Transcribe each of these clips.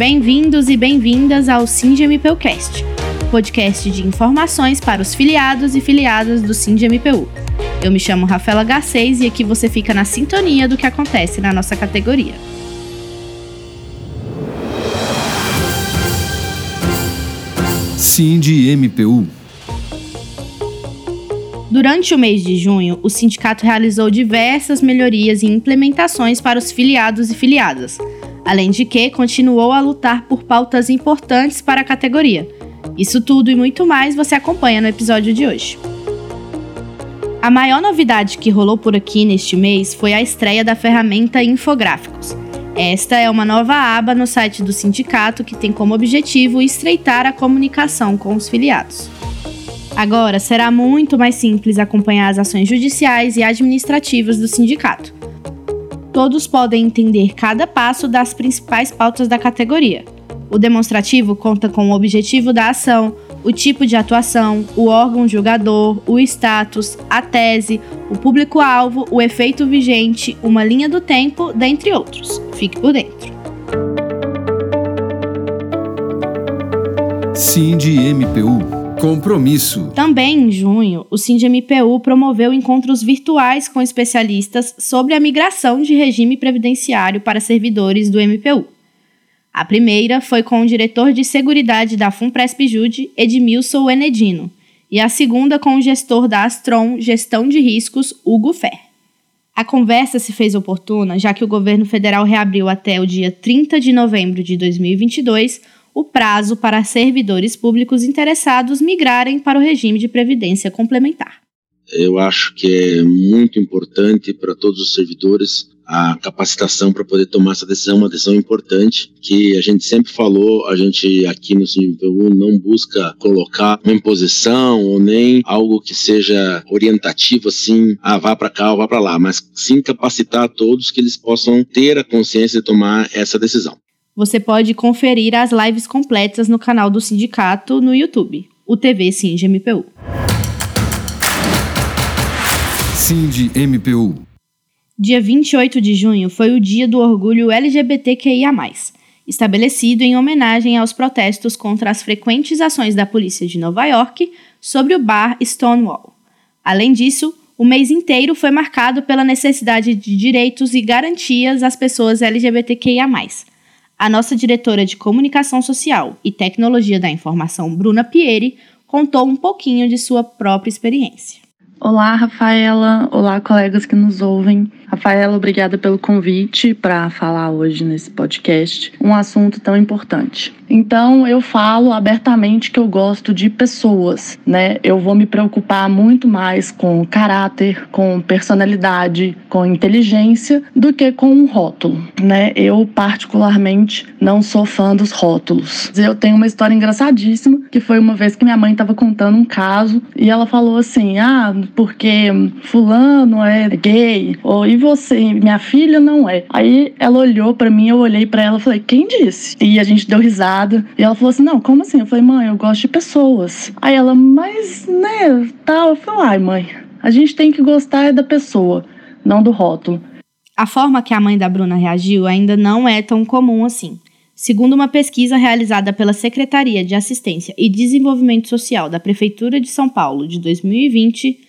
Bem-vindos e bem-vindas ao SINDMPUcast, podcast de informações para os filiados e filiadas do SINDMPU. Eu me chamo Rafaela Garcês e aqui você fica na sintonia do que acontece na nossa categoria. SINDMPU Durante o mês de junho, o sindicato realizou diversas melhorias e implementações para os filiados e filiadas, além de que continuou a lutar por pautas importantes para a categoria. Isso tudo e muito mais você acompanha no episódio de hoje. A maior novidade que rolou por aqui neste mês foi a estreia da ferramenta Infográficos. Esta é uma nova aba no site do sindicato que tem como objetivo estreitar a comunicação com os filiados. Agora será muito mais simples acompanhar as ações judiciais e administrativas do sindicato. Todos podem entender cada passo das principais pautas da categoria. O demonstrativo conta com o objetivo da ação, o tipo de atuação, o órgão julgador, o status, a tese, o público-alvo, o efeito vigente, uma linha do tempo, dentre outros. Fique por dentro. SINDMPU Compromisso. Também em junho, o SINDMPU promoveu encontros virtuais com especialistas sobre a migração de regime previdenciário para servidores do MPU. A primeira foi com o diretor de Seguridade da FUNPRESP-JUDE, Edmilson Enedino, e a segunda com o gestor da Astron Gestão de Riscos, Hugo Fer. A conversa se fez oportuna, já que o governo federal reabriu até o dia 30 de novembro de 2022 o prazo para servidores públicos interessados migrarem para o regime de previdência complementar. Eu acho que é muito importante para todos os servidores a capacitação para poder tomar essa decisão, uma decisão importante que a gente sempre falou, a gente aqui no CIMPU não busca colocar uma imposição ou nem algo que seja orientativo assim, ah, vá para cá ou vá para lá, mas sim capacitar todos que eles possam ter a consciência de tomar essa decisão. Você pode conferir as lives completas no canal do sindicato no YouTube, o TV Singe MPU. Cindy MPU. Dia 28 de junho foi o dia do orgulho LGBTQIA+, estabelecido em homenagem aos protestos contra as frequentes ações da polícia de Nova York sobre o bar Stonewall. Além disso, o mês inteiro foi marcado pela necessidade de direitos e garantias às pessoas LGBTQIA+, a nossa diretora de Comunicação Social e Tecnologia da Informação, Bruna Pieri, contou um pouquinho de sua própria experiência. Olá, Rafaela. Olá, colegas que nos ouvem. Rafaela, obrigada pelo convite para falar hoje nesse podcast um assunto tão importante. Então, eu falo abertamente que eu gosto de pessoas, né? Eu vou me preocupar muito mais com caráter, com personalidade, com inteligência do que com um rótulo, né? Eu particularmente não sou fã dos rótulos. Eu tenho uma história engraçadíssima que foi uma vez que minha mãe estava contando um caso e ela falou assim: "Ah, porque fulano é gay ou e você, minha filha não é. Aí ela olhou para mim, eu olhei para ela e falei, quem disse? E a gente deu risada. E ela falou assim: não, como assim? Eu falei, mãe, eu gosto de pessoas. Aí ela, mas, né, tal. Eu falei, ai, mãe, a gente tem que gostar da pessoa, não do rótulo. A forma que a mãe da Bruna reagiu ainda não é tão comum assim. Segundo uma pesquisa realizada pela Secretaria de Assistência e Desenvolvimento Social da Prefeitura de São Paulo de 2020,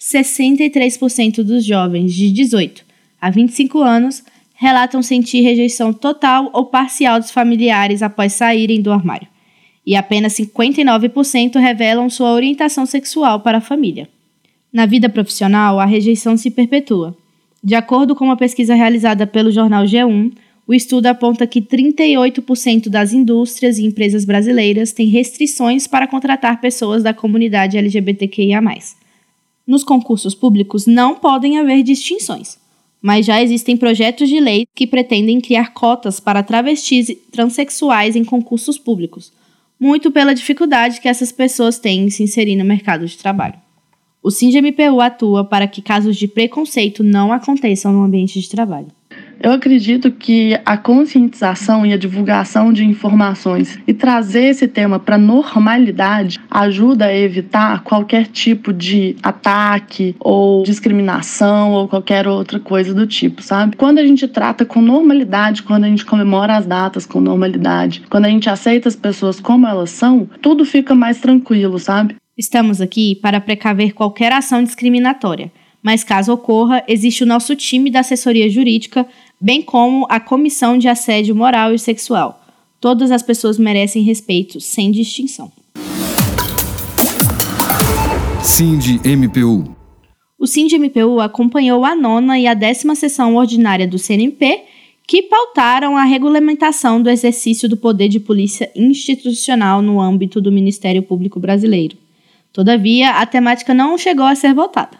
63% dos jovens de 18 a 25 anos relatam sentir rejeição total ou parcial dos familiares após saírem do armário, e apenas 59% revelam sua orientação sexual para a família. Na vida profissional, a rejeição se perpetua. De acordo com uma pesquisa realizada pelo jornal G1, o estudo aponta que 38% das indústrias e empresas brasileiras têm restrições para contratar pessoas da comunidade LGBTQIA. Nos concursos públicos não podem haver distinções, mas já existem projetos de lei que pretendem criar cotas para travestis e transexuais em concursos públicos, muito pela dificuldade que essas pessoas têm em se inserir no mercado de trabalho. O SINDMPU atua para que casos de preconceito não aconteçam no ambiente de trabalho. Eu acredito que a conscientização e a divulgação de informações e trazer esse tema para normalidade ajuda a evitar qualquer tipo de ataque ou discriminação ou qualquer outra coisa do tipo, sabe? Quando a gente trata com normalidade, quando a gente comemora as datas com normalidade, quando a gente aceita as pessoas como elas são, tudo fica mais tranquilo, sabe? Estamos aqui para precaver qualquer ação discriminatória, mas caso ocorra, existe o nosso time da assessoria jurídica bem como a Comissão de Assédio Moral e Sexual. Todas as pessoas merecem respeito, sem distinção. Cindy MPU. O Cindy MPU acompanhou a nona e a décima sessão ordinária do CNP, que pautaram a regulamentação do exercício do poder de polícia institucional no âmbito do Ministério Público Brasileiro. Todavia, a temática não chegou a ser votada.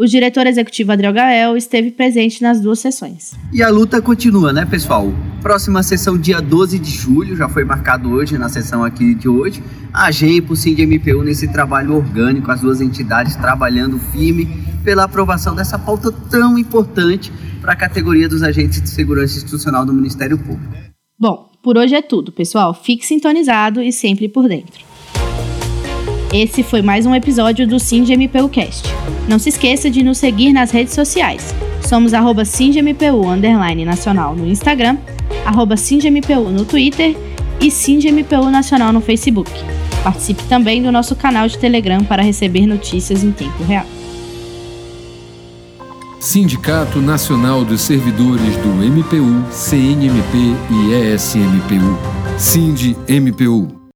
O diretor executivo Adriel Gael esteve presente nas duas sessões. E a luta continua, né, pessoal? Próxima sessão, dia 12 de julho, já foi marcado hoje na sessão aqui de hoje. A GEMPO, o MPU nesse trabalho orgânico, as duas entidades trabalhando firme pela aprovação dessa pauta tão importante para a categoria dos agentes de segurança institucional do Ministério Público. Bom, por hoje é tudo, pessoal. Fique sintonizado e sempre por dentro. Esse foi mais um episódio do MPU Cast. Não se esqueça de nos seguir nas redes sociais. Somos arroba underline nacional no Instagram, arroba no Twitter e SindMPU Nacional no Facebook. Participe também do nosso canal de Telegram para receber notícias em tempo real. Sindicato Nacional dos Servidores do MPU, CNMP e ESMPU. Sind MPU.